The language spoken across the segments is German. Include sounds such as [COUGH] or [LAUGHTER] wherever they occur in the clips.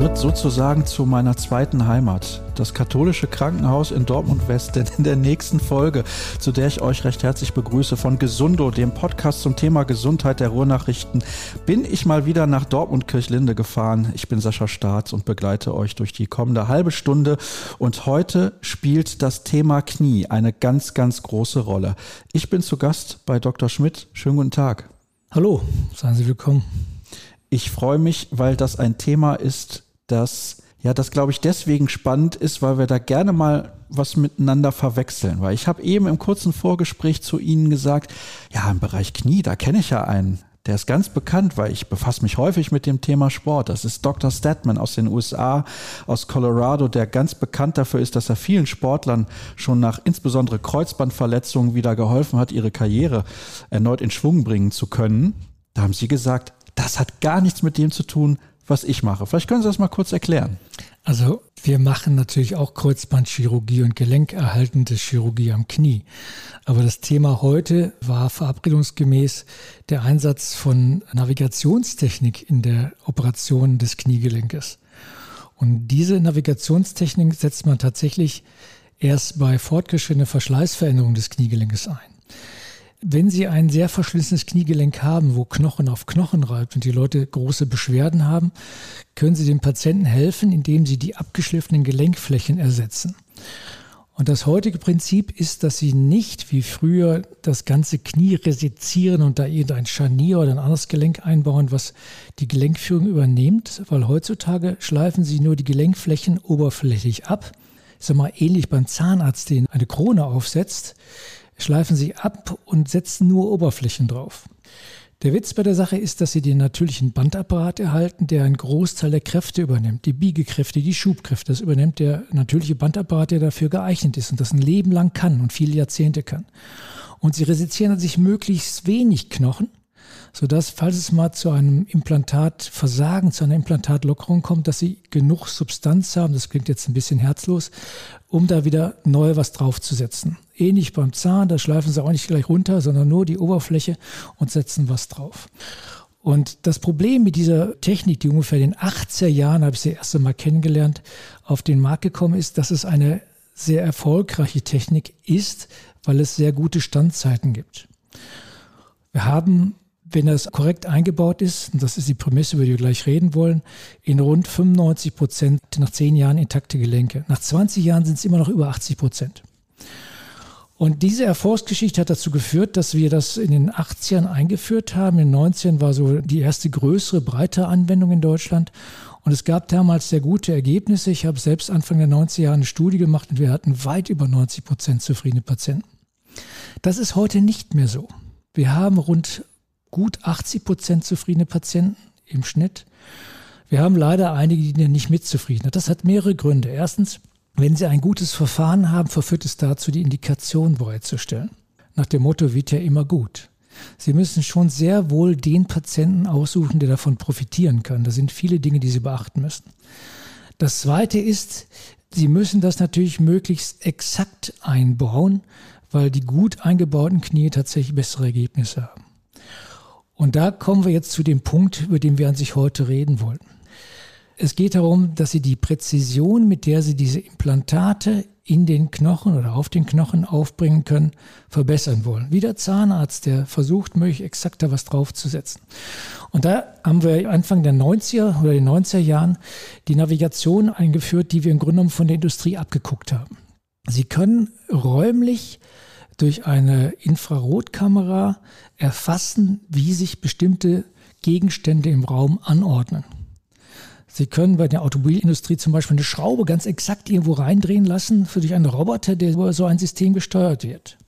Wird sozusagen zu meiner zweiten Heimat. Das katholische Krankenhaus in Dortmund West. Denn in der nächsten Folge, zu der ich euch recht herzlich begrüße, von Gesundo, dem Podcast zum Thema Gesundheit der Ruhrnachrichten, bin ich mal wieder nach Dortmund Kirchlinde gefahren. Ich bin Sascha Staats und begleite euch durch die kommende halbe Stunde. Und heute spielt das Thema Knie eine ganz, ganz große Rolle. Ich bin zu Gast bei Dr. Schmidt. Schönen guten Tag. Hallo, seien Sie willkommen. Ich freue mich, weil das ein Thema ist, das ja, das glaube ich deswegen spannend ist, weil wir da gerne mal was miteinander verwechseln. Weil ich habe eben im kurzen Vorgespräch zu Ihnen gesagt, ja, im Bereich Knie, da kenne ich ja einen. Der ist ganz bekannt, weil ich befasse mich häufig mit dem Thema Sport. Das ist Dr. Statman aus den USA, aus Colorado, der ganz bekannt dafür ist, dass er vielen Sportlern schon nach insbesondere Kreuzbandverletzungen wieder geholfen hat, ihre Karriere erneut in Schwung bringen zu können. Da haben Sie gesagt, das hat gar nichts mit dem zu tun, was ich mache. Vielleicht können Sie das mal kurz erklären. Also wir machen natürlich auch Kreuzbandchirurgie und gelenkerhaltende Chirurgie am Knie. Aber das Thema heute war verabredungsgemäß der Einsatz von Navigationstechnik in der Operation des Kniegelenkes. Und diese Navigationstechnik setzt man tatsächlich erst bei fortgeschrittener Verschleißveränderung des Kniegelenkes ein. Wenn Sie ein sehr verschlissenes Kniegelenk haben, wo Knochen auf Knochen reibt und die Leute große Beschwerden haben, können Sie dem Patienten helfen, indem Sie die abgeschliffenen Gelenkflächen ersetzen. Und das heutige Prinzip ist, dass Sie nicht wie früher das ganze Knie resizieren und da irgendein Scharnier oder ein anderes Gelenk einbauen, was die Gelenkführung übernimmt, weil heutzutage schleifen Sie nur die Gelenkflächen oberflächlich ab. Ich sag mal, ähnlich beim Zahnarzt, den eine Krone aufsetzt schleifen sie ab und setzen nur Oberflächen drauf. Der Witz bei der Sache ist, dass sie den natürlichen Bandapparat erhalten, der einen Großteil der Kräfte übernimmt. Die Biegekräfte, die Schubkräfte, das übernimmt der natürliche Bandapparat, der dafür geeignet ist und das ein Leben lang kann und viele Jahrzehnte kann. Und sie resizieren sich möglichst wenig Knochen, sodass, falls es mal zu einem Implantatversagen, zu einer Implantatlockerung kommt, dass sie genug Substanz haben, das klingt jetzt ein bisschen herzlos, um da wieder neu was draufzusetzen. Ähnlich beim Zahn, da schleifen sie auch nicht gleich runter, sondern nur die Oberfläche und setzen was drauf. Und das Problem mit dieser Technik, die ungefähr in den 80er Jahren, habe ich sie erst einmal kennengelernt, auf den Markt gekommen ist, dass es eine sehr erfolgreiche Technik ist, weil es sehr gute Standzeiten gibt. Wir haben wenn das korrekt eingebaut ist, und das ist die Prämisse, über die wir gleich reden wollen, in rund 95 Prozent nach zehn Jahren intakte Gelenke. Nach 20 Jahren sind es immer noch über 80 Prozent. Und diese Erfolgsgeschichte hat dazu geführt, dass wir das in den 80ern eingeführt haben. In den 90ern war so die erste größere, breite Anwendung in Deutschland. Und es gab damals sehr gute Ergebnisse. Ich habe selbst Anfang der 90er Jahre eine Studie gemacht und wir hatten weit über 90 Prozent zufriedene Patienten. Das ist heute nicht mehr so. Wir haben rund gut 80 Prozent zufriedene Patienten im Schnitt. Wir haben leider einige, die nicht mit zufrieden sind. Das hat mehrere Gründe. Erstens, wenn Sie ein gutes Verfahren haben, verführt es dazu, die Indikation bereitzustellen. Nach dem Motto wird ja immer gut. Sie müssen schon sehr wohl den Patienten aussuchen, der davon profitieren kann. Da sind viele Dinge, die Sie beachten müssen. Das Zweite ist, Sie müssen das natürlich möglichst exakt einbauen, weil die gut eingebauten Knie tatsächlich bessere Ergebnisse haben. Und da kommen wir jetzt zu dem Punkt, über den wir an sich heute reden wollen. Es geht darum, dass Sie die Präzision, mit der Sie diese Implantate in den Knochen oder auf den Knochen aufbringen können, verbessern wollen. Wie der Zahnarzt, der versucht, möglichst exakter was draufzusetzen. Und da haben wir Anfang der 90er oder den 90er Jahren die Navigation eingeführt, die wir im Grunde genommen von der Industrie abgeguckt haben. Sie können räumlich durch eine Infrarotkamera erfassen, wie sich bestimmte Gegenstände im Raum anordnen. Sie können bei der Automobilindustrie zum Beispiel eine Schraube ganz exakt irgendwo reindrehen lassen für durch einen Roboter, der über so ein System gesteuert wird.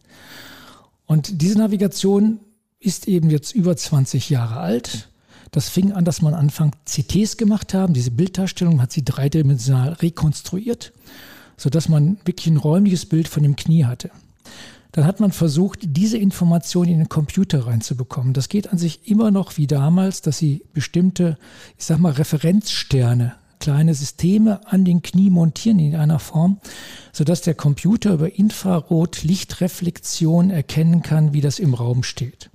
Und diese Navigation ist eben jetzt über 20 Jahre alt. Das fing an, dass man Anfang CTs gemacht haben. Diese Bilddarstellung hat sie dreidimensional rekonstruiert, sodass man wirklich ein räumliches Bild von dem Knie hatte dann hat man versucht, diese Information in den Computer reinzubekommen. Das geht an sich immer noch wie damals, dass sie bestimmte, ich sag mal, Referenzsterne, kleine Systeme an den Knie montieren in einer Form, sodass der Computer über Infrarot-Lichtreflexion erkennen kann, wie das im Raum steht.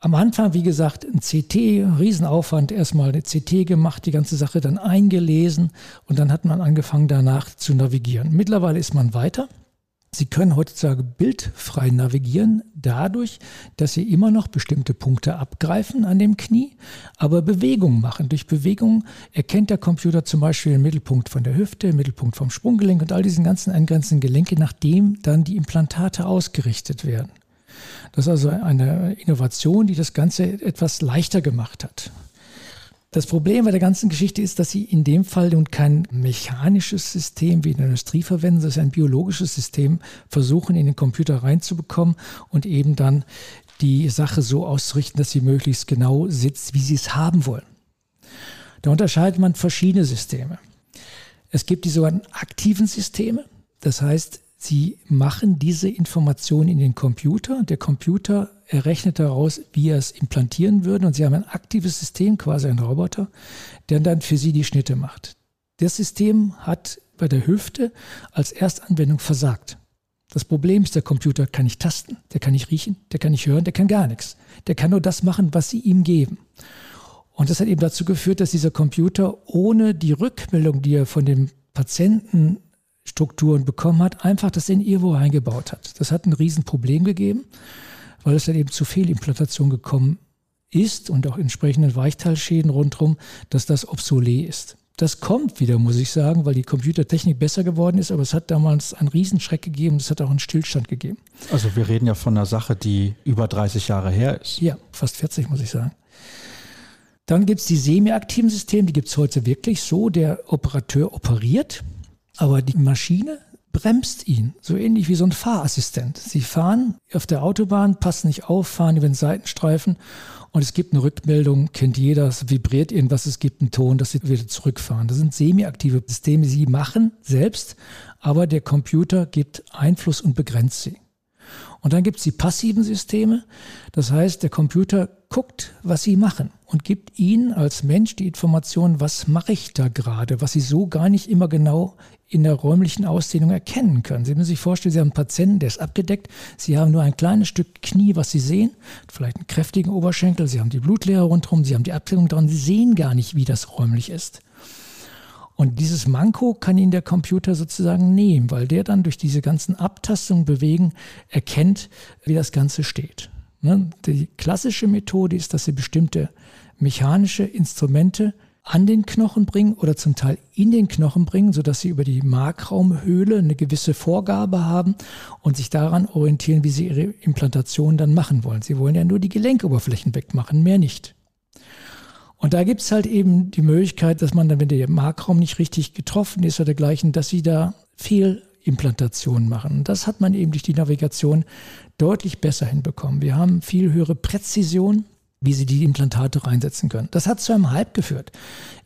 Am Anfang, wie gesagt, ein CT, Riesenaufwand, erstmal eine CT gemacht, die ganze Sache dann eingelesen und dann hat man angefangen danach zu navigieren. Mittlerweile ist man weiter. Sie können heutzutage bildfrei navigieren, dadurch, dass Sie immer noch bestimmte Punkte abgreifen an dem Knie, aber Bewegungen machen. Durch Bewegungen erkennt der Computer zum Beispiel den Mittelpunkt von der Hüfte, den Mittelpunkt vom Sprunggelenk und all diesen ganzen angrenzenden Gelenke, nachdem dann die Implantate ausgerichtet werden. Das ist also eine Innovation, die das Ganze etwas leichter gemacht hat. Das Problem bei der ganzen Geschichte ist, dass sie in dem Fall nun kein mechanisches System wie in der Industrie verwenden, sondern ein biologisches System versuchen, in den Computer reinzubekommen und eben dann die Sache so auszurichten, dass sie möglichst genau sitzt, wie sie es haben wollen. Da unterscheidet man verschiedene Systeme. Es gibt die sogenannten aktiven Systeme. Das heißt, Sie machen diese Information in den Computer. Der Computer errechnet daraus, wie er es implantieren würde. Und Sie haben ein aktives System, quasi ein Roboter, der dann für Sie die Schnitte macht. Das System hat bei der Hüfte als Erstanwendung versagt. Das Problem ist, der Computer kann nicht tasten, der kann nicht riechen, der kann nicht hören, der kann gar nichts. Der kann nur das machen, was Sie ihm geben. Und das hat eben dazu geführt, dass dieser Computer ohne die Rückmeldung, die er von dem Patienten Strukturen bekommen hat, einfach das in irgendwo eingebaut hat. Das hat ein Riesenproblem gegeben, weil es dann eben zu Fehlimplantation gekommen ist und auch entsprechenden Weichteilschäden rundherum, dass das obsolet ist. Das kommt wieder, muss ich sagen, weil die Computertechnik besser geworden ist, aber es hat damals einen Riesenschreck gegeben, es hat auch einen Stillstand gegeben. Also wir reden ja von einer Sache, die über 30 Jahre her ist. Ja, fast 40, muss ich sagen. Dann gibt es die semi-aktiven Systeme, die gibt es heute wirklich so, der Operateur operiert aber die Maschine bremst ihn, so ähnlich wie so ein Fahrassistent. Sie fahren auf der Autobahn, passen nicht auf, fahren über den Seitenstreifen und es gibt eine Rückmeldung, kennt jeder, es vibriert irgendwas, es gibt einen Ton, dass sie wieder zurückfahren. Das sind semi-aktive Systeme, sie machen selbst, aber der Computer gibt Einfluss und begrenzt sie. Und dann gibt es die passiven Systeme. Das heißt, der Computer guckt, was sie machen und gibt ihnen als Mensch die Information, was mache ich da gerade, was sie so gar nicht immer genau in der räumlichen Ausdehnung erkennen können. Sie müssen sich vorstellen, Sie haben einen Patienten, der ist abgedeckt. Sie haben nur ein kleines Stück Knie, was Sie sehen, vielleicht einen kräftigen Oberschenkel. Sie haben die Blutleere rundherum, Sie haben die Abdeckung dran. Sie sehen gar nicht, wie das räumlich ist. Und dieses Manko kann Ihnen der Computer sozusagen nehmen, weil der dann durch diese ganzen Abtastungen, Bewegen erkennt, wie das Ganze steht. Ne? Die klassische Methode ist, dass Sie bestimmte mechanische Instrumente an den Knochen bringen oder zum Teil in den Knochen bringen, sodass sie über die Markraumhöhle eine gewisse Vorgabe haben und sich daran orientieren, wie sie ihre Implantation dann machen wollen. Sie wollen ja nur die Gelenkoberflächen wegmachen, mehr nicht. Und da gibt es halt eben die Möglichkeit, dass man dann, wenn der Markraum nicht richtig getroffen ist oder dergleichen, dass sie da Fehlimplantationen machen. Und das hat man eben durch die Navigation deutlich besser hinbekommen. Wir haben viel höhere Präzision wie sie die Implantate reinsetzen können. Das hat zu einem Hype geführt.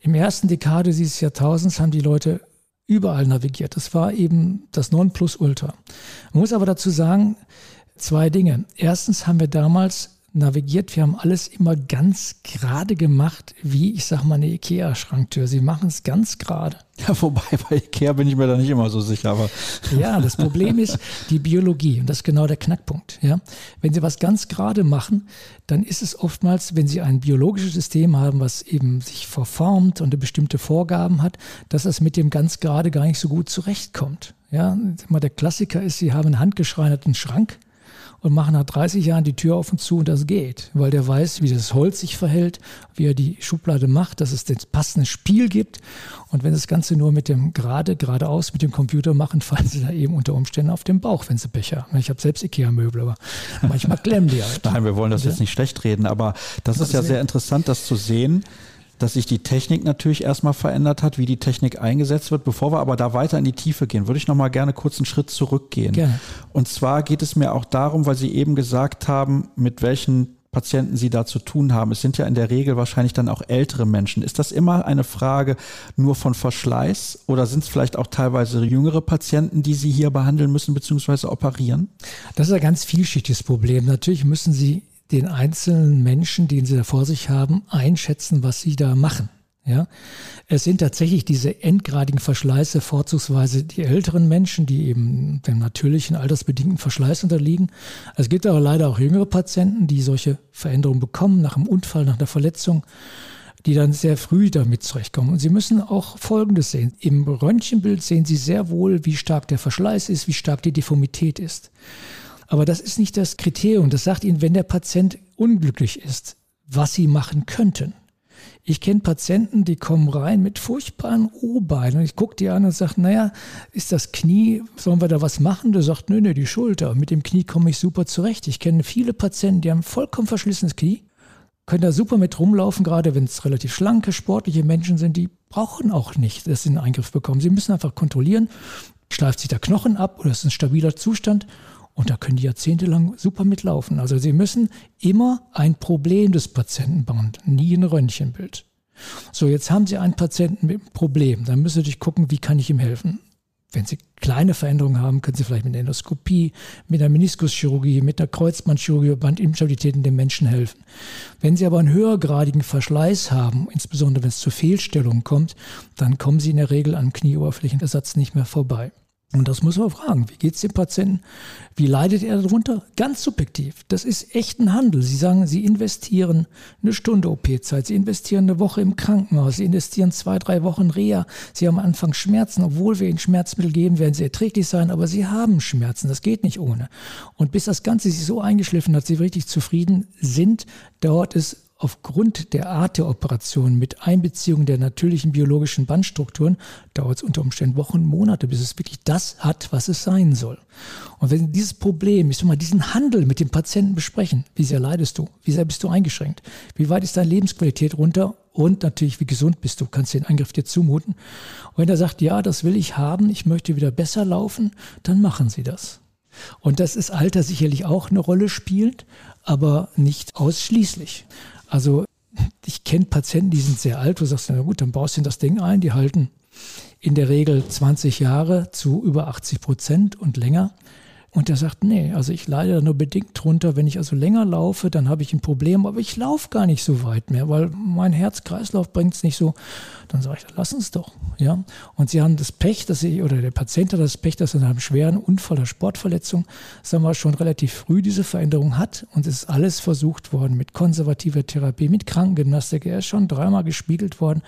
Im ersten Dekade dieses Jahrtausends haben die Leute überall navigiert. Das war eben das Nonplusultra. Man muss aber dazu sagen, zwei Dinge. Erstens haben wir damals navigiert. Wir haben alles immer ganz gerade gemacht, wie ich sag mal eine Ikea-Schranktür. Sie machen es ganz gerade. Ja, wobei bei Ikea bin ich mir da nicht immer so sicher. Aber ja, das Problem ist die Biologie und das ist genau der Knackpunkt. Ja, wenn Sie was ganz gerade machen, dann ist es oftmals, wenn Sie ein biologisches System haben, was eben sich verformt und bestimmte Vorgaben hat, dass es mit dem ganz gerade gar nicht so gut zurechtkommt. Ja, der Klassiker ist, Sie haben einen handgeschreinerten Schrank und machen nach 30 Jahren die Tür auf und zu und das geht, weil der weiß, wie das Holz sich verhält, wie er die Schublade macht, dass es das passende Spiel gibt. Und wenn das Ganze nur mit dem gerade, geradeaus mit dem Computer machen, [LAUGHS] fallen sie da eben unter Umständen auf den Bauch, wenn sie Becher. Ich habe selbst Ikea-Möbel, aber manchmal [LAUGHS] klemmen die halt. Nein, wir wollen das ja? jetzt nicht schlecht reden, aber das ist ja sehr interessant, das zu sehen dass sich die Technik natürlich erstmal verändert hat, wie die Technik eingesetzt wird. Bevor wir aber da weiter in die Tiefe gehen, würde ich nochmal gerne kurz einen Schritt zurückgehen. Gerne. Und zwar geht es mir auch darum, weil Sie eben gesagt haben, mit welchen Patienten Sie da zu tun haben. Es sind ja in der Regel wahrscheinlich dann auch ältere Menschen. Ist das immer eine Frage nur von Verschleiß oder sind es vielleicht auch teilweise jüngere Patienten, die Sie hier behandeln müssen bzw. operieren? Das ist ein ganz vielschichtiges Problem. Natürlich müssen Sie den einzelnen Menschen, den sie da vor sich haben, einschätzen, was sie da machen. Ja, es sind tatsächlich diese endgradigen Verschleiße, vorzugsweise die älteren Menschen, die eben dem natürlichen altersbedingten Verschleiß unterliegen. Es gibt aber leider auch jüngere Patienten, die solche Veränderungen bekommen nach einem Unfall, nach einer Verletzung, die dann sehr früh damit zurechtkommen. Und Sie müssen auch Folgendes sehen. Im Röntgenbild sehen Sie sehr wohl, wie stark der Verschleiß ist, wie stark die Deformität ist. Aber das ist nicht das Kriterium. Das sagt Ihnen, wenn der Patient unglücklich ist, was Sie machen könnten. Ich kenne Patienten, die kommen rein mit furchtbaren O-Beinen und ich gucke die an und sage, naja, ist das Knie, sollen wir da was machen? Der sagt, nö, nö, die Schulter. Mit dem Knie komme ich super zurecht. Ich kenne viele Patienten, die haben vollkommen verschlissenes Knie, können da super mit rumlaufen, gerade wenn es relativ schlanke, sportliche Menschen sind, die brauchen auch nicht, dass sie einen Eingriff bekommen. Sie müssen einfach kontrollieren, schleift sich der Knochen ab oder ist ein stabiler Zustand und da können die jahrzehntelang super mitlaufen. Also sie müssen immer ein Problem des Patienten bauen, nie ein Röntgenbild. So, jetzt haben Sie einen Patienten mit einem Problem. Dann müssen Sie natürlich gucken, wie kann ich ihm helfen. Wenn Sie kleine Veränderungen haben, können Sie vielleicht mit einer Endoskopie, mit einer Meniskuschirurgie, mit einer Kreuzbandchirurgie, Bandinstabilitäten dem Menschen helfen. Wenn Sie aber einen höhergradigen Verschleiß haben, insbesondere wenn es zu Fehlstellungen kommt, dann kommen Sie in der Regel an Knieoberflächenersatz nicht mehr vorbei. Und das muss man fragen. Wie geht es dem Patienten? Wie leidet er darunter? Ganz subjektiv. Das ist echt ein Handel. Sie sagen, Sie investieren eine Stunde OP-Zeit, Sie investieren eine Woche im Krankenhaus, Sie investieren zwei, drei Wochen Reha. Sie haben am Anfang Schmerzen. Obwohl wir Ihnen Schmerzmittel geben, werden Sie erträglich sein, aber Sie haben Schmerzen. Das geht nicht ohne. Und bis das Ganze sich so eingeschliffen hat, Sie richtig zufrieden sind, dauert es Aufgrund der Art der Operation mit Einbeziehung der natürlichen biologischen Bandstrukturen dauert es unter Umständen Wochen, Monate, bis es wirklich das hat, was es sein soll. Und wenn dieses Problem, ich sag mal, diesen Handel mit dem Patienten besprechen, wie sehr leidest du, wie sehr bist du eingeschränkt, wie weit ist deine Lebensqualität runter und natürlich, wie gesund bist du, kannst du den Eingriff dir zumuten. Und wenn er sagt, ja, das will ich haben, ich möchte wieder besser laufen, dann machen Sie das. Und das ist Alter sicherlich auch eine Rolle spielt, aber nicht ausschließlich. Also ich kenne Patienten, die sind sehr alt, du sagst, na gut, dann baust du das Ding ein, die halten in der Regel 20 Jahre zu über 80 Prozent und länger. Und er sagt, nee, also ich leide da nur bedingt drunter. Wenn ich also länger laufe, dann habe ich ein Problem, aber ich laufe gar nicht so weit mehr, weil mein Herz-Kreislauf bringt es nicht so. Dann sage ich, lass uns doch. Ja? Und sie haben das Pech, dass sie, oder der Patient hat das Pech, dass er nach einem schweren Unfall oder Sportverletzung, sagen wir schon relativ früh diese Veränderung hat. Und es ist alles versucht worden mit konservativer Therapie, mit Krankengymnastik. Er ist schon dreimal gespiegelt worden.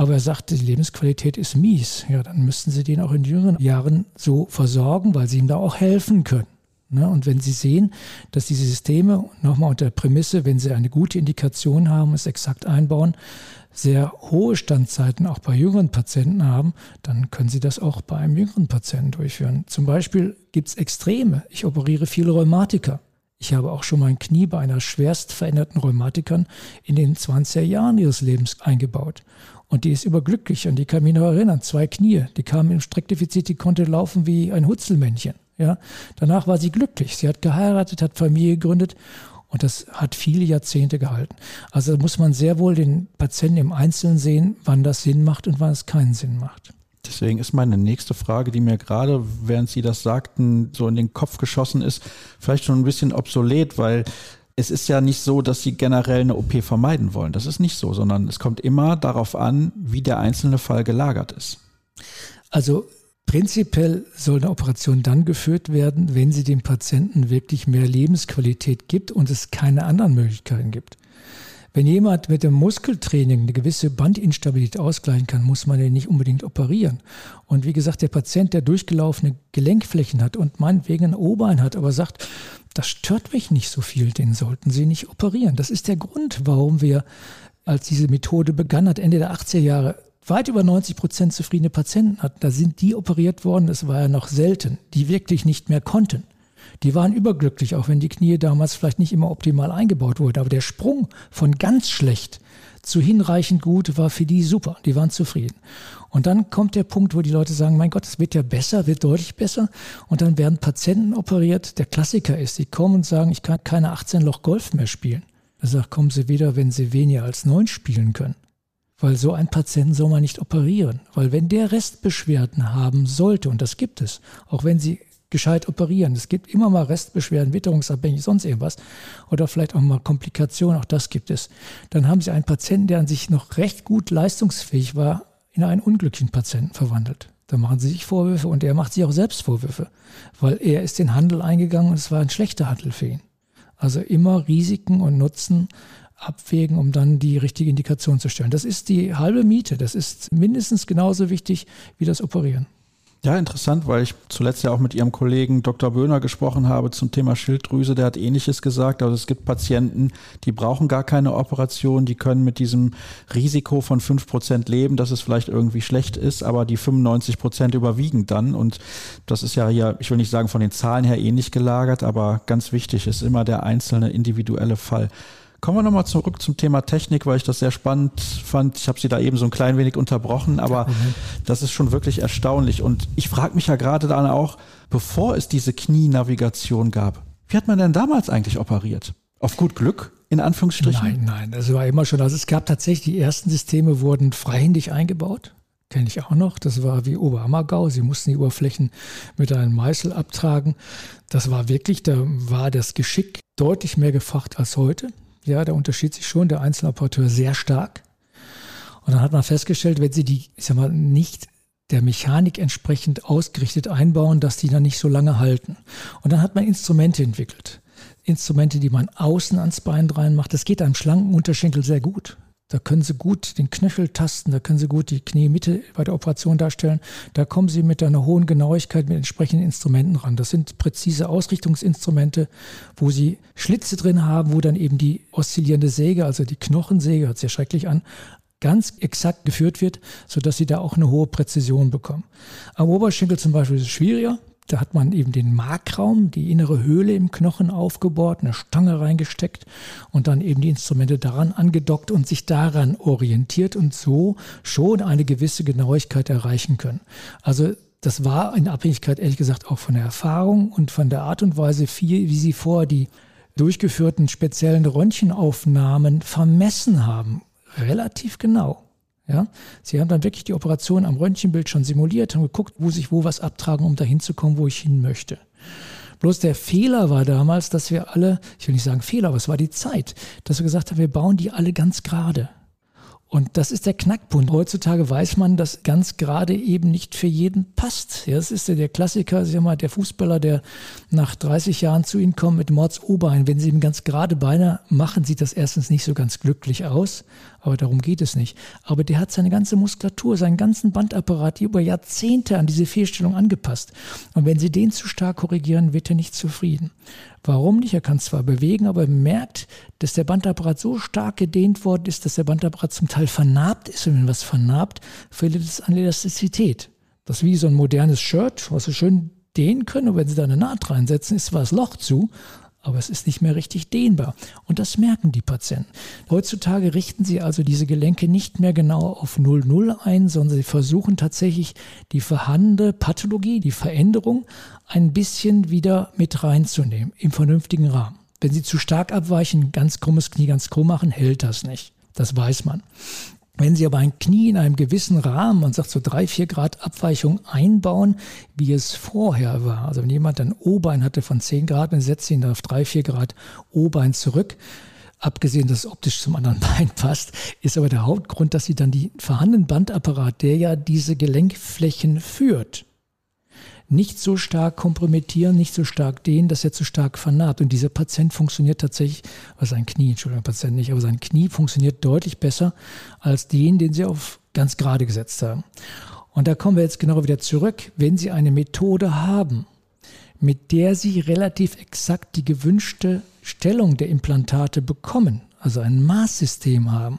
Aber er sagte, die Lebensqualität ist mies. Ja, dann müssten Sie den auch in jüngeren Jahren so versorgen, weil Sie ihm da auch helfen können. Ne? Und wenn Sie sehen, dass diese Systeme, nochmal unter der Prämisse, wenn Sie eine gute Indikation haben, es exakt einbauen, sehr hohe Standzeiten auch bei jüngeren Patienten haben, dann können Sie das auch bei einem jüngeren Patienten durchführen. Zum Beispiel gibt es Extreme. Ich operiere viele Rheumatiker. Ich habe auch schon mein Knie bei einer schwerst veränderten Rheumatikern in den 20er Jahren ihres Lebens eingebaut. Und die ist überglücklich und die kann mich noch erinnern, zwei Knie, die kam im Streckdefizit, die konnte laufen wie ein Hutzelmännchen. Ja, danach war sie glücklich. Sie hat geheiratet, hat Familie gegründet und das hat viele Jahrzehnte gehalten. Also muss man sehr wohl den Patienten im Einzelnen sehen, wann das Sinn macht und wann es keinen Sinn macht. Deswegen ist meine nächste Frage, die mir gerade, während Sie das sagten, so in den Kopf geschossen ist, vielleicht schon ein bisschen obsolet, weil es ist ja nicht so, dass sie generell eine OP vermeiden wollen. Das ist nicht so, sondern es kommt immer darauf an, wie der einzelne Fall gelagert ist. Also prinzipiell soll eine Operation dann geführt werden, wenn sie dem Patienten wirklich mehr Lebensqualität gibt und es keine anderen Möglichkeiten gibt. Wenn jemand mit dem Muskeltraining eine gewisse Bandinstabilität ausgleichen kann, muss man den nicht unbedingt operieren. Und wie gesagt, der Patient, der durchgelaufene Gelenkflächen hat und meinetwegen ein Oberbein hat, aber sagt, das stört mich nicht so viel, den sollten Sie nicht operieren. Das ist der Grund, warum wir, als diese Methode begann hat, Ende der 80er Jahre, weit über 90 Prozent zufriedene Patienten hatten. Da sind die operiert worden, das war ja noch selten, die wirklich nicht mehr konnten. Die waren überglücklich, auch wenn die Knie damals vielleicht nicht immer optimal eingebaut wurden. Aber der Sprung von ganz schlecht zu hinreichend gut war für die super. Die waren zufrieden. Und dann kommt der Punkt, wo die Leute sagen, mein Gott, es wird ja besser, wird deutlich besser. Und dann werden Patienten operiert. Der Klassiker ist, sie kommen und sagen, ich kann keine 18 Loch Golf mehr spielen. Da sagt, kommen sie wieder, wenn sie weniger als neun spielen können. Weil so ein Patienten soll man nicht operieren. Weil wenn der Restbeschwerden haben sollte, und das gibt es, auch wenn sie gescheit operieren. Es gibt immer mal Restbeschwerden, witterungsabhängig, sonst irgendwas. Oder vielleicht auch mal Komplikationen, auch das gibt es. Dann haben Sie einen Patienten, der an sich noch recht gut leistungsfähig war, in einen unglücklichen Patienten verwandelt. Da machen Sie sich Vorwürfe und er macht sich auch selbst Vorwürfe, weil er ist den Handel eingegangen und es war ein schlechter Handel für ihn. Also immer Risiken und Nutzen abwägen, um dann die richtige Indikation zu stellen. Das ist die halbe Miete. Das ist mindestens genauso wichtig wie das Operieren. Ja, interessant, weil ich zuletzt ja auch mit Ihrem Kollegen Dr. Böhner gesprochen habe zum Thema Schilddrüse. Der hat ähnliches gesagt. Also es gibt Patienten, die brauchen gar keine Operation, die können mit diesem Risiko von fünf Prozent leben, dass es vielleicht irgendwie schlecht ist, aber die 95 Prozent überwiegen dann. Und das ist ja hier, ich will nicht sagen von den Zahlen her ähnlich gelagert, aber ganz wichtig ist immer der einzelne individuelle Fall. Kommen wir nochmal zurück zum Thema Technik, weil ich das sehr spannend fand. Ich habe Sie da eben so ein klein wenig unterbrochen, aber das ist schon wirklich erstaunlich. Und ich frage mich ja gerade dann auch, bevor es diese Knienavigation gab, wie hat man denn damals eigentlich operiert? Auf gut Glück? In Anführungsstrichen? Nein, nein, das war immer schon. Also es gab tatsächlich, die ersten Systeme wurden freihändig eingebaut kenne ich auch noch. Das war wie Oberammergau. Sie mussten die Oberflächen mit einem Meißel abtragen. Das war wirklich, da war das Geschick deutlich mehr gefragt als heute. Ja, da unterschied sich schon der Einzeloperateur sehr stark. Und dann hat man festgestellt, wenn sie die, ich sag mal, nicht der Mechanik entsprechend ausgerichtet einbauen, dass die dann nicht so lange halten. Und dann hat man Instrumente entwickelt. Instrumente, die man außen ans Bein reinmacht. Das geht einem schlanken Unterschenkel sehr gut. Da können Sie gut den Knöchel tasten, da können Sie gut die Kniemitte bei der Operation darstellen. Da kommen Sie mit einer hohen Genauigkeit mit entsprechenden Instrumenten ran. Das sind präzise Ausrichtungsinstrumente, wo Sie Schlitze drin haben, wo dann eben die oszillierende Säge, also die Knochensäge, hört sich schrecklich an, ganz exakt geführt wird, sodass Sie da auch eine hohe Präzision bekommen. Am Oberschenkel zum Beispiel ist es schwieriger. Da hat man eben den Markraum, die innere Höhle im Knochen aufgebohrt, eine Stange reingesteckt und dann eben die Instrumente daran angedockt und sich daran orientiert und so schon eine gewisse Genauigkeit erreichen können. Also das war in Abhängigkeit ehrlich gesagt auch von der Erfahrung und von der Art und Weise, wie sie vor die durchgeführten speziellen Röntgenaufnahmen vermessen haben. Relativ genau. Ja, sie haben dann wirklich die Operation am Röntgenbild schon simuliert, haben geguckt, wo sich wo was abtragen, um dahin zu kommen, wo ich hin möchte. Bloß der Fehler war damals, dass wir alle, ich will nicht sagen Fehler, aber es war die Zeit, dass wir gesagt haben, wir bauen die alle ganz gerade. Und das ist der Knackpunkt. Heutzutage weiß man, dass ganz gerade eben nicht für jeden passt. Ja, das ist ja der Klassiker, sag mal, der Fußballer, der nach 30 Jahren zu Ihnen kommt mit Mords Oberbein. Wenn Sie ihm ganz gerade Beine machen, sieht das erstens nicht so ganz glücklich aus aber darum geht es nicht. Aber der hat seine ganze Muskulatur, seinen ganzen Bandapparat über Jahrzehnte an diese Fehlstellung angepasst. Und wenn Sie den zu stark korrigieren, wird er nicht zufrieden. Warum nicht? Er kann zwar bewegen, aber er merkt, dass der Bandapparat so stark gedehnt worden ist, dass der Bandapparat zum Teil vernarbt ist. Und wenn was vernarbt, verliert es an Elastizität. Das ist wie so ein modernes Shirt, was Sie schön dehnen können. Und wenn Sie da eine Naht reinsetzen, ist zwar das Loch zu, aber es ist nicht mehr richtig dehnbar. Und das merken die Patienten. Heutzutage richten sie also diese Gelenke nicht mehr genau auf 0,0 ein, sondern sie versuchen tatsächlich die vorhandene Pathologie, die Veränderung ein bisschen wieder mit reinzunehmen im vernünftigen Rahmen. Wenn sie zu stark abweichen, ganz krummes Knie, ganz krumm machen, hält das nicht. Das weiß man. Wenn Sie aber ein Knie in einem gewissen Rahmen, man sagt so drei, vier Grad Abweichung einbauen, wie es vorher war, also wenn jemand ein O-Bein hatte von zehn Grad, dann setzt ihn auf drei, vier Grad O-Bein zurück, abgesehen, dass es optisch zum anderen [LAUGHS] Bein passt, ist aber der Hauptgrund, dass Sie dann die vorhandenen Bandapparat, der ja diese Gelenkflächen führt, nicht so stark kompromittieren, nicht so stark dehnen, dass er zu stark vernarbt. Und dieser Patient funktioniert tatsächlich, also sein Knie, Entschuldigung, Patient nicht, aber sein Knie funktioniert deutlich besser als den, den Sie auf ganz gerade gesetzt haben. Und da kommen wir jetzt genau wieder zurück. Wenn Sie eine Methode haben, mit der Sie relativ exakt die gewünschte Stellung der Implantate bekommen, also ein Maßsystem haben,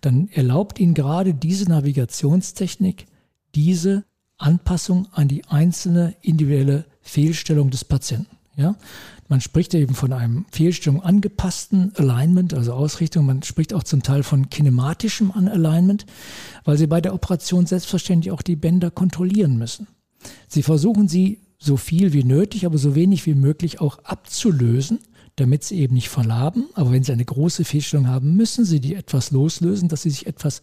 dann erlaubt Ihnen gerade diese Navigationstechnik, diese Anpassung an die einzelne individuelle Fehlstellung des Patienten. Ja? Man spricht eben von einem Fehlstellung angepassten Alignment, also Ausrichtung. Man spricht auch zum Teil von kinematischem Alignment, weil Sie bei der Operation selbstverständlich auch die Bänder kontrollieren müssen. Sie versuchen sie so viel wie nötig, aber so wenig wie möglich auch abzulösen, damit sie eben nicht verlaben. Aber wenn Sie eine große Fehlstellung haben, müssen Sie die etwas loslösen, dass Sie sich etwas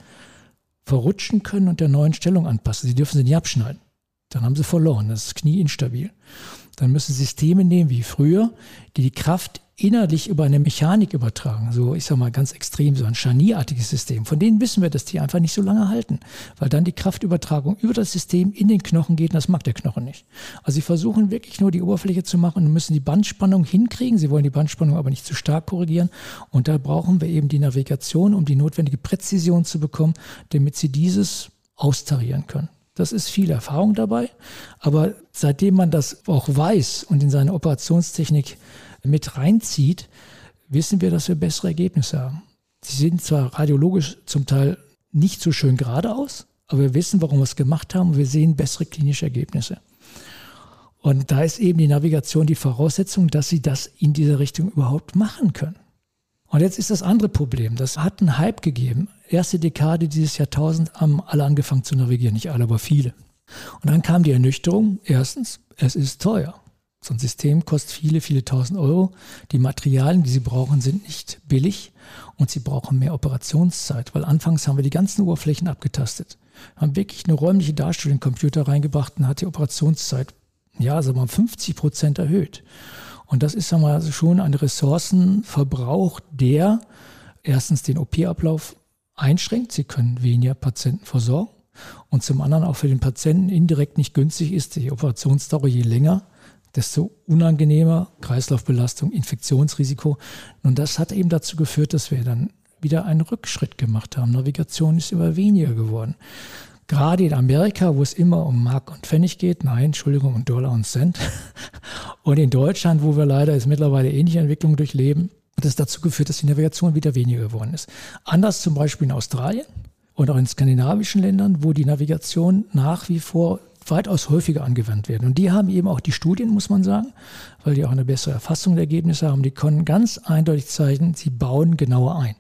verrutschen können und der neuen Stellung anpassen. Sie dürfen sie nicht abschneiden. Dann haben sie verloren. Das ist Knie instabil. Dann müssen Systeme nehmen wie früher, die die Kraft innerlich über eine Mechanik übertragen. So, ich sag mal ganz extrem, so ein Scharnierartiges System. Von denen wissen wir, dass die einfach nicht so lange halten, weil dann die Kraftübertragung über das System in den Knochen geht und das mag der Knochen nicht. Also sie versuchen wirklich nur die Oberfläche zu machen und müssen die Bandspannung hinkriegen. Sie wollen die Bandspannung aber nicht zu stark korrigieren. Und da brauchen wir eben die Navigation, um die notwendige Präzision zu bekommen, damit sie dieses austarieren können. Das ist viel Erfahrung dabei. Aber seitdem man das auch weiß und in seine Operationstechnik mit reinzieht, wissen wir, dass wir bessere Ergebnisse haben. Sie sehen zwar radiologisch zum Teil nicht so schön geradeaus, aber wir wissen, warum wir es gemacht haben und wir sehen bessere klinische Ergebnisse. Und da ist eben die Navigation die Voraussetzung, dass Sie das in dieser Richtung überhaupt machen können. Und jetzt ist das andere Problem. Das hat einen Hype gegeben. Erste Dekade dieses Jahrtausends haben alle angefangen zu navigieren, nicht alle, aber viele. Und dann kam die Ernüchterung. Erstens, es ist teuer. So ein System kostet viele, viele tausend Euro. Die Materialien, die sie brauchen, sind nicht billig und sie brauchen mehr Operationszeit, weil anfangs haben wir die ganzen Oberflächen abgetastet, haben wirklich eine räumliche Darstellung in den Computer reingebracht und hat die Operationszeit, ja, sagen wir mal, 50 Prozent erhöht. Und das ist, sagen wir mal, schon ein Ressourcenverbrauch, der erstens den OP-Ablauf einschränkt. Sie können weniger Patienten versorgen und zum anderen auch für den Patienten indirekt nicht günstig ist. Die Operationsdauer je länger, desto unangenehmer Kreislaufbelastung, Infektionsrisiko. Und das hat eben dazu geführt, dass wir dann wieder einen Rückschritt gemacht haben. Navigation ist immer weniger geworden. Gerade in Amerika, wo es immer um Mark und Pfennig geht, nein, Entschuldigung, um Dollar und Cent. [LAUGHS] Und in Deutschland, wo wir leider jetzt mittlerweile ähnliche Entwicklungen durchleben, hat es dazu geführt, dass die Navigation wieder weniger geworden ist. Anders zum Beispiel in Australien und auch in skandinavischen Ländern, wo die Navigation nach wie vor weitaus häufiger angewandt werden. Und die haben eben auch die Studien, muss man sagen, weil die auch eine bessere Erfassung der Ergebnisse haben. Die können ganz eindeutig zeigen, sie bauen genauer ein.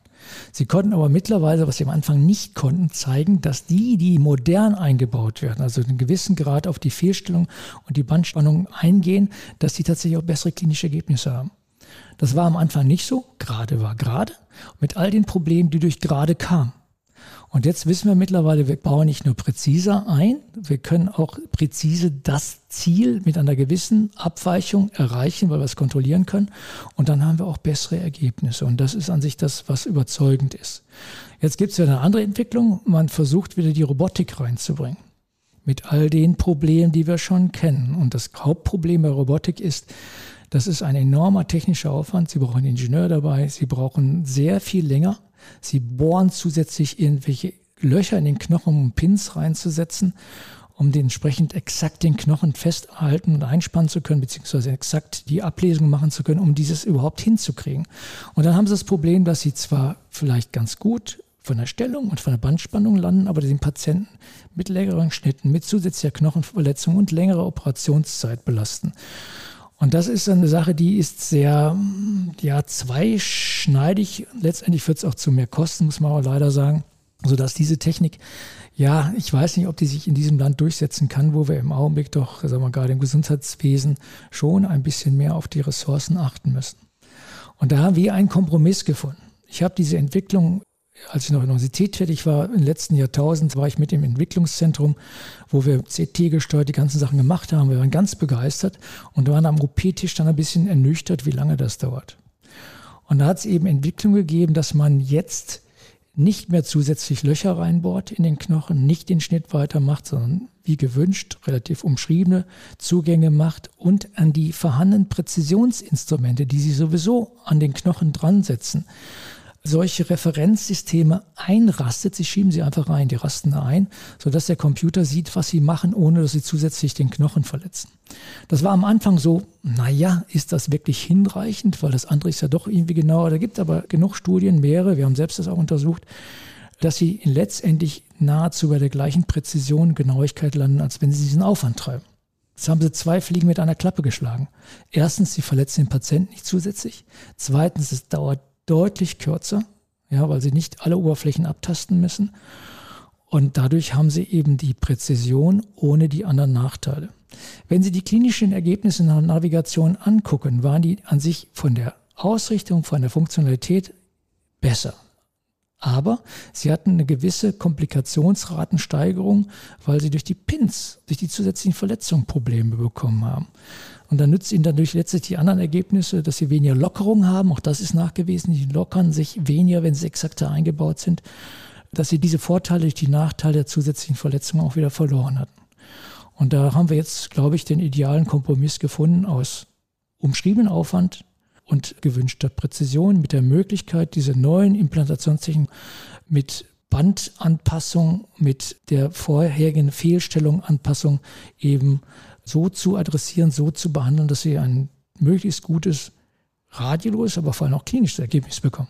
Sie konnten aber mittlerweile, was sie am Anfang nicht konnten, zeigen, dass die, die modern eingebaut werden, also einen gewissen Grad auf die Fehlstellung und die Bandspannung eingehen, dass die tatsächlich auch bessere klinische Ergebnisse haben. Das war am Anfang nicht so. Gerade war gerade. Mit all den Problemen, die durch gerade kamen. Und jetzt wissen wir mittlerweile, wir bauen nicht nur präziser ein, wir können auch präzise das Ziel mit einer gewissen Abweichung erreichen, weil wir es kontrollieren können. Und dann haben wir auch bessere Ergebnisse. Und das ist an sich das, was überzeugend ist. Jetzt gibt es ja eine andere Entwicklung. Man versucht wieder die Robotik reinzubringen. Mit all den Problemen, die wir schon kennen. Und das Hauptproblem bei Robotik ist, das ist ein enormer technischer Aufwand. Sie brauchen einen Ingenieur dabei. Sie brauchen sehr viel länger. Sie bohren zusätzlich irgendwelche Löcher in den Knochen, um Pins reinzusetzen, um den entsprechend exakt den Knochen festhalten und einspannen zu können, beziehungsweise exakt die Ablesung machen zu können, um dieses überhaupt hinzukriegen. Und dann haben sie das Problem, dass sie zwar vielleicht ganz gut von der Stellung und von der Bandspannung landen, aber den Patienten mit längeren Schnitten, mit zusätzlicher Knochenverletzung und längerer Operationszeit belasten. Und das ist eine Sache, die ist sehr, ja, zweischneidig. Letztendlich wird es auch zu mehr Kosten, muss man aber leider sagen, sodass diese Technik, ja, ich weiß nicht, ob die sich in diesem Land durchsetzen kann, wo wir im Augenblick doch, sagen wir gerade im Gesundheitswesen schon ein bisschen mehr auf die Ressourcen achten müssen. Und da haben wir einen Kompromiss gefunden. Ich habe diese Entwicklung als ich noch in der Universität tätig war, im letzten Jahrtausend, war ich mit im Entwicklungszentrum, wo wir CT gesteuert die ganzen Sachen gemacht haben. Wir waren ganz begeistert und waren am OP-Tisch dann ein bisschen ernüchtert, wie lange das dauert. Und da hat es eben Entwicklung gegeben, dass man jetzt nicht mehr zusätzlich Löcher reinbohrt in den Knochen, nicht den Schnitt weitermacht, sondern wie gewünscht relativ umschriebene Zugänge macht und an die vorhandenen Präzisionsinstrumente, die sie sowieso an den Knochen dran setzen, solche Referenzsysteme einrastet. Sie schieben sie einfach rein, die rasten da ein, sodass der Computer sieht, was sie machen, ohne dass sie zusätzlich den Knochen verletzen. Das war am Anfang so, naja, ist das wirklich hinreichend, weil das andere ist ja doch irgendwie genauer. Da gibt aber genug Studien, mehrere, wir haben selbst das auch untersucht, dass sie letztendlich nahezu bei der gleichen Präzision und Genauigkeit landen, als wenn sie diesen Aufwand treiben. Jetzt haben sie zwei Fliegen mit einer Klappe geschlagen. Erstens, sie verletzen den Patienten nicht zusätzlich. Zweitens, es dauert deutlich kürzer, ja, weil sie nicht alle Oberflächen abtasten müssen. Und dadurch haben sie eben die Präzision ohne die anderen Nachteile. Wenn Sie die klinischen Ergebnisse der Navigation angucken, waren die an sich von der Ausrichtung, von der Funktionalität besser. Aber sie hatten eine gewisse Komplikationsratensteigerung, weil sie durch die Pins, durch die zusätzlichen Verletzungen Probleme bekommen haben. Und dann nützt ihnen dadurch letztlich die anderen Ergebnisse, dass sie weniger Lockerung haben. Auch das ist nachgewiesen. Die lockern sich weniger, wenn sie exakter eingebaut sind. Dass sie diese Vorteile durch die Nachteile der zusätzlichen Verletzungen auch wieder verloren hatten. Und da haben wir jetzt, glaube ich, den idealen Kompromiss gefunden aus umschriebenen Aufwand und gewünschter Präzision mit der Möglichkeit, diese neuen Implantationstechniken mit Bandanpassung, mit der vorherigen Fehlstellung, Anpassung eben so zu adressieren, so zu behandeln, dass sie ein möglichst gutes radioloses, aber vor allem auch klinisches Ergebnis bekommen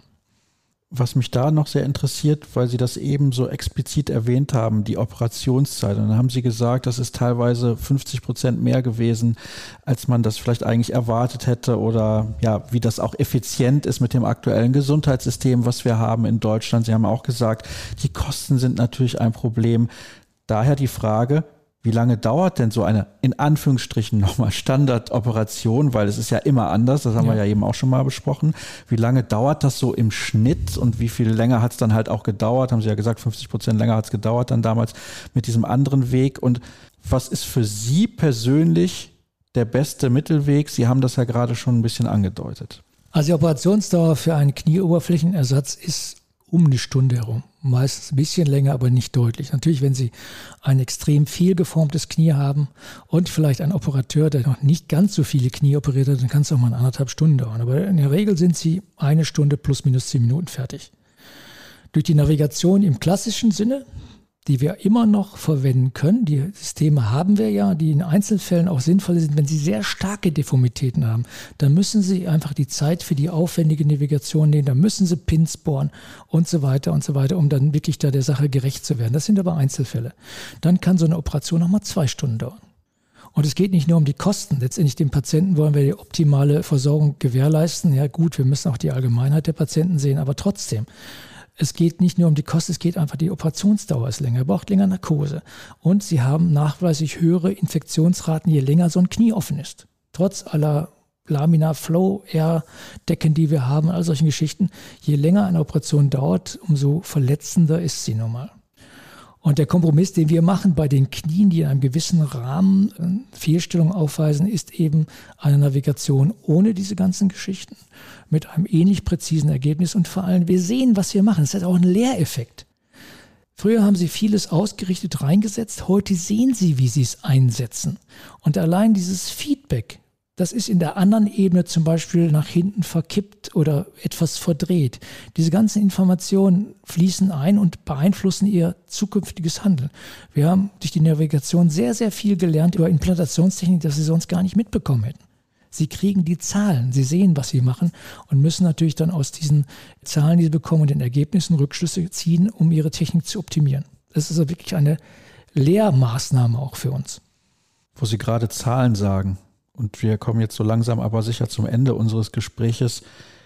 was mich da noch sehr interessiert, weil Sie das eben so explizit erwähnt haben, die Operationszeit. Und dann haben Sie gesagt, das ist teilweise 50 Prozent mehr gewesen, als man das vielleicht eigentlich erwartet hätte oder ja, wie das auch effizient ist mit dem aktuellen Gesundheitssystem, was wir haben in Deutschland. Sie haben auch gesagt, die Kosten sind natürlich ein Problem. Daher die Frage, wie lange dauert denn so eine in Anführungsstrichen nochmal Standardoperation, weil es ist ja immer anders, das haben ja. wir ja eben auch schon mal besprochen. Wie lange dauert das so im Schnitt und wie viel länger hat es dann halt auch gedauert? Haben Sie ja gesagt, 50 Prozent länger hat es gedauert dann damals mit diesem anderen Weg. Und was ist für Sie persönlich der beste Mittelweg? Sie haben das ja gerade schon ein bisschen angedeutet. Also die Operationsdauer für einen Knieoberflächenersatz ist um eine Stunde herum. Meistens ein bisschen länger, aber nicht deutlich. Natürlich, wenn Sie ein extrem viel geformtes Knie haben und vielleicht ein Operateur, der noch nicht ganz so viele Knie operiert hat, dann kann es auch mal anderthalb Stunden dauern. Aber in der Regel sind Sie eine Stunde plus minus zehn Minuten fertig. Durch die Navigation im klassischen Sinne, die wir immer noch verwenden können. Die Systeme haben wir ja, die in Einzelfällen auch sinnvoll sind. Wenn Sie sehr starke Deformitäten haben, dann müssen Sie einfach die Zeit für die aufwendige Navigation nehmen. Da müssen Sie Pins bohren und so weiter und so weiter, um dann wirklich da der Sache gerecht zu werden. Das sind aber Einzelfälle. Dann kann so eine Operation nochmal zwei Stunden dauern. Und es geht nicht nur um die Kosten. Letztendlich dem Patienten wollen wir die optimale Versorgung gewährleisten. Ja gut, wir müssen auch die Allgemeinheit der Patienten sehen, aber trotzdem es geht nicht nur um die Kosten, es geht einfach, die Operationsdauer ist länger, er braucht länger Narkose. Und sie haben nachweislich höhere Infektionsraten, je länger so ein Knie offen ist. Trotz aller Laminar Flow Air Decken, die wir haben, all solchen Geschichten. Je länger eine Operation dauert, umso verletzender ist sie nun mal. Und der Kompromiss, den wir machen bei den Knien, die in einem gewissen Rahmen äh, Fehlstellungen aufweisen, ist eben eine Navigation ohne diese ganzen Geschichten, mit einem ähnlich präzisen Ergebnis und vor allem, wir sehen, was wir machen. Es hat auch einen Lehreffekt. Früher haben sie vieles ausgerichtet reingesetzt, heute sehen sie, wie sie es einsetzen. Und allein dieses Feedback, das ist in der anderen Ebene zum Beispiel nach hinten verkippt oder etwas verdreht. Diese ganzen Informationen fließen ein und beeinflussen ihr zukünftiges Handeln. Wir haben durch die Navigation sehr, sehr viel gelernt über Implantationstechnik, das sie sonst gar nicht mitbekommen hätten. Sie kriegen die Zahlen, sie sehen, was sie machen und müssen natürlich dann aus diesen Zahlen, die sie bekommen und den Ergebnissen Rückschlüsse ziehen, um ihre Technik zu optimieren. Das ist also wirklich eine Lehrmaßnahme auch für uns. Wo Sie gerade Zahlen sagen, und wir kommen jetzt so langsam aber sicher zum Ende unseres Gespräches.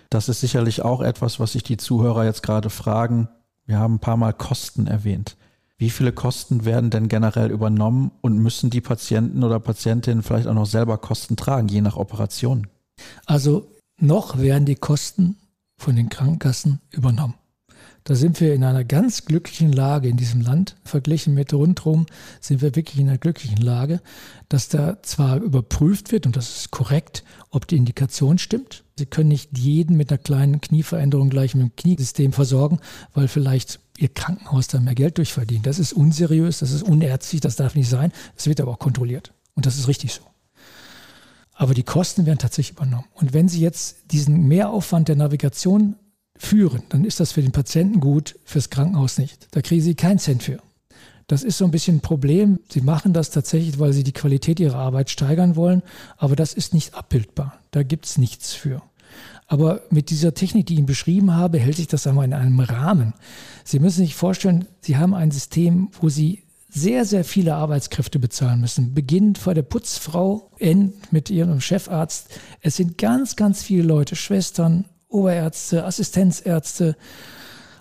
Das ist sicherlich auch etwas, was sich die Zuhörer jetzt gerade fragen. Wir haben ein paar Mal Kosten erwähnt. Wie viele Kosten werden denn generell übernommen und müssen die Patienten oder Patientinnen vielleicht auch noch selber Kosten tragen, je nach Operation? Also noch werden die Kosten von den Krankenkassen übernommen. Da sind wir in einer ganz glücklichen Lage in diesem Land. Verglichen mit rundherum sind wir wirklich in einer glücklichen Lage, dass da zwar überprüft wird, und das ist korrekt, ob die Indikation stimmt. Sie können nicht jeden mit einer kleinen Knieveränderung gleich mit dem Kniesystem versorgen, weil vielleicht Ihr Krankenhaus da mehr Geld durchverdient. Das ist unseriös, das ist unärztlich, das darf nicht sein. Es wird aber auch kontrolliert. Und das ist richtig so. Aber die Kosten werden tatsächlich übernommen. Und wenn Sie jetzt diesen Mehraufwand der Navigation führen, dann ist das für den Patienten gut, fürs Krankenhaus nicht. Da kriegen sie keinen Cent für. Das ist so ein bisschen ein Problem. Sie machen das tatsächlich, weil sie die Qualität ihrer Arbeit steigern wollen, aber das ist nicht abbildbar. Da gibt es nichts für. Aber mit dieser Technik, die ich Ihnen beschrieben habe, hält sich das einmal in einem Rahmen. Sie müssen sich vorstellen, Sie haben ein System, wo Sie sehr, sehr viele Arbeitskräfte bezahlen müssen. Beginnend vor der Putzfrau, end mit ihrem Chefarzt. Es sind ganz, ganz viele Leute, Schwestern, Oberärzte, Assistenzärzte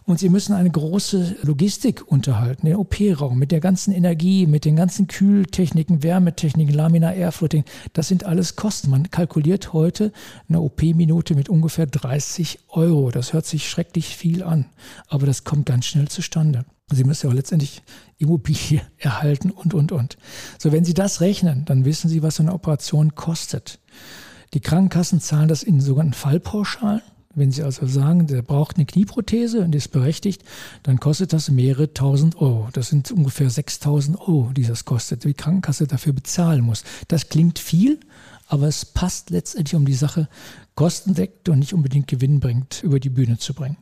Und Sie müssen eine große Logistik unterhalten, den OP-Raum mit der ganzen Energie, mit den ganzen Kühltechniken, Wärmetechniken, Laminar Airfloating. Das sind alles Kosten. Man kalkuliert heute eine OP-Minute mit ungefähr 30 Euro. Das hört sich schrecklich viel an, aber das kommt ganz schnell zustande. Sie müssen ja auch letztendlich Immobilie [LAUGHS] erhalten und, und, und. So, wenn Sie das rechnen, dann wissen Sie, was so eine Operation kostet. Die Krankenkassen zahlen das in sogenannten Fallpauschalen. Wenn Sie also sagen, der braucht eine Knieprothese und ist berechtigt, dann kostet das mehrere tausend Euro. Das sind ungefähr 6000 Euro, die das kostet, die Krankenkasse dafür bezahlen muss. Das klingt viel, aber es passt letztendlich, um die Sache kostendeckt und nicht unbedingt Gewinn bringt, über die Bühne zu bringen.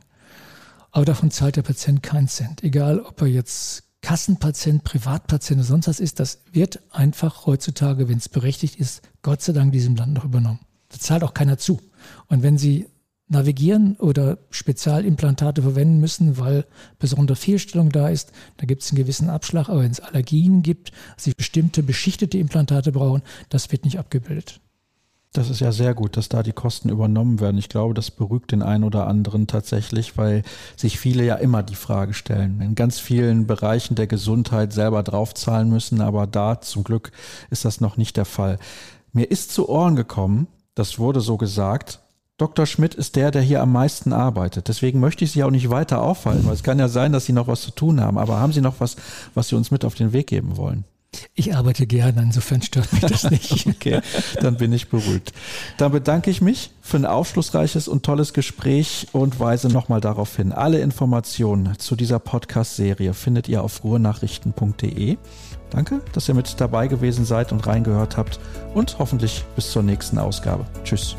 Aber davon zahlt der Patient keinen Cent. Egal, ob er jetzt Kassenpatient, Privatpatient oder sonst was ist, das wird einfach heutzutage, wenn es berechtigt ist, Gott sei Dank diesem Land noch übernommen. Da zahlt auch keiner zu. Und wenn Sie navigieren oder Spezialimplantate verwenden müssen, weil besondere Fehlstellung da ist, da gibt es einen gewissen Abschlag. Aber wenn es Allergien gibt, Sie bestimmte beschichtete Implantate brauchen, das wird nicht abgebildet. Das ist ja sehr gut, dass da die Kosten übernommen werden. Ich glaube, das beruhigt den einen oder anderen tatsächlich, weil sich viele ja immer die Frage stellen, in ganz vielen Bereichen der Gesundheit selber draufzahlen müssen, aber da zum Glück ist das noch nicht der Fall. Mir ist zu Ohren gekommen, das wurde so gesagt, Dr. Schmidt ist der, der hier am meisten arbeitet. Deswegen möchte ich Sie auch nicht weiter aufhalten, weil es kann ja sein, dass Sie noch was zu tun haben. Aber haben Sie noch was, was Sie uns mit auf den Weg geben wollen? Ich arbeite gerne, insofern stört mich das nicht. [LAUGHS] okay, dann bin ich beruhigt. Dann bedanke ich mich für ein aufschlussreiches und tolles Gespräch und weise nochmal darauf hin. Alle Informationen zu dieser Podcast-Serie findet ihr auf ruhrnachrichten.de. Danke, dass ihr mit dabei gewesen seid und reingehört habt und hoffentlich bis zur nächsten Ausgabe. Tschüss.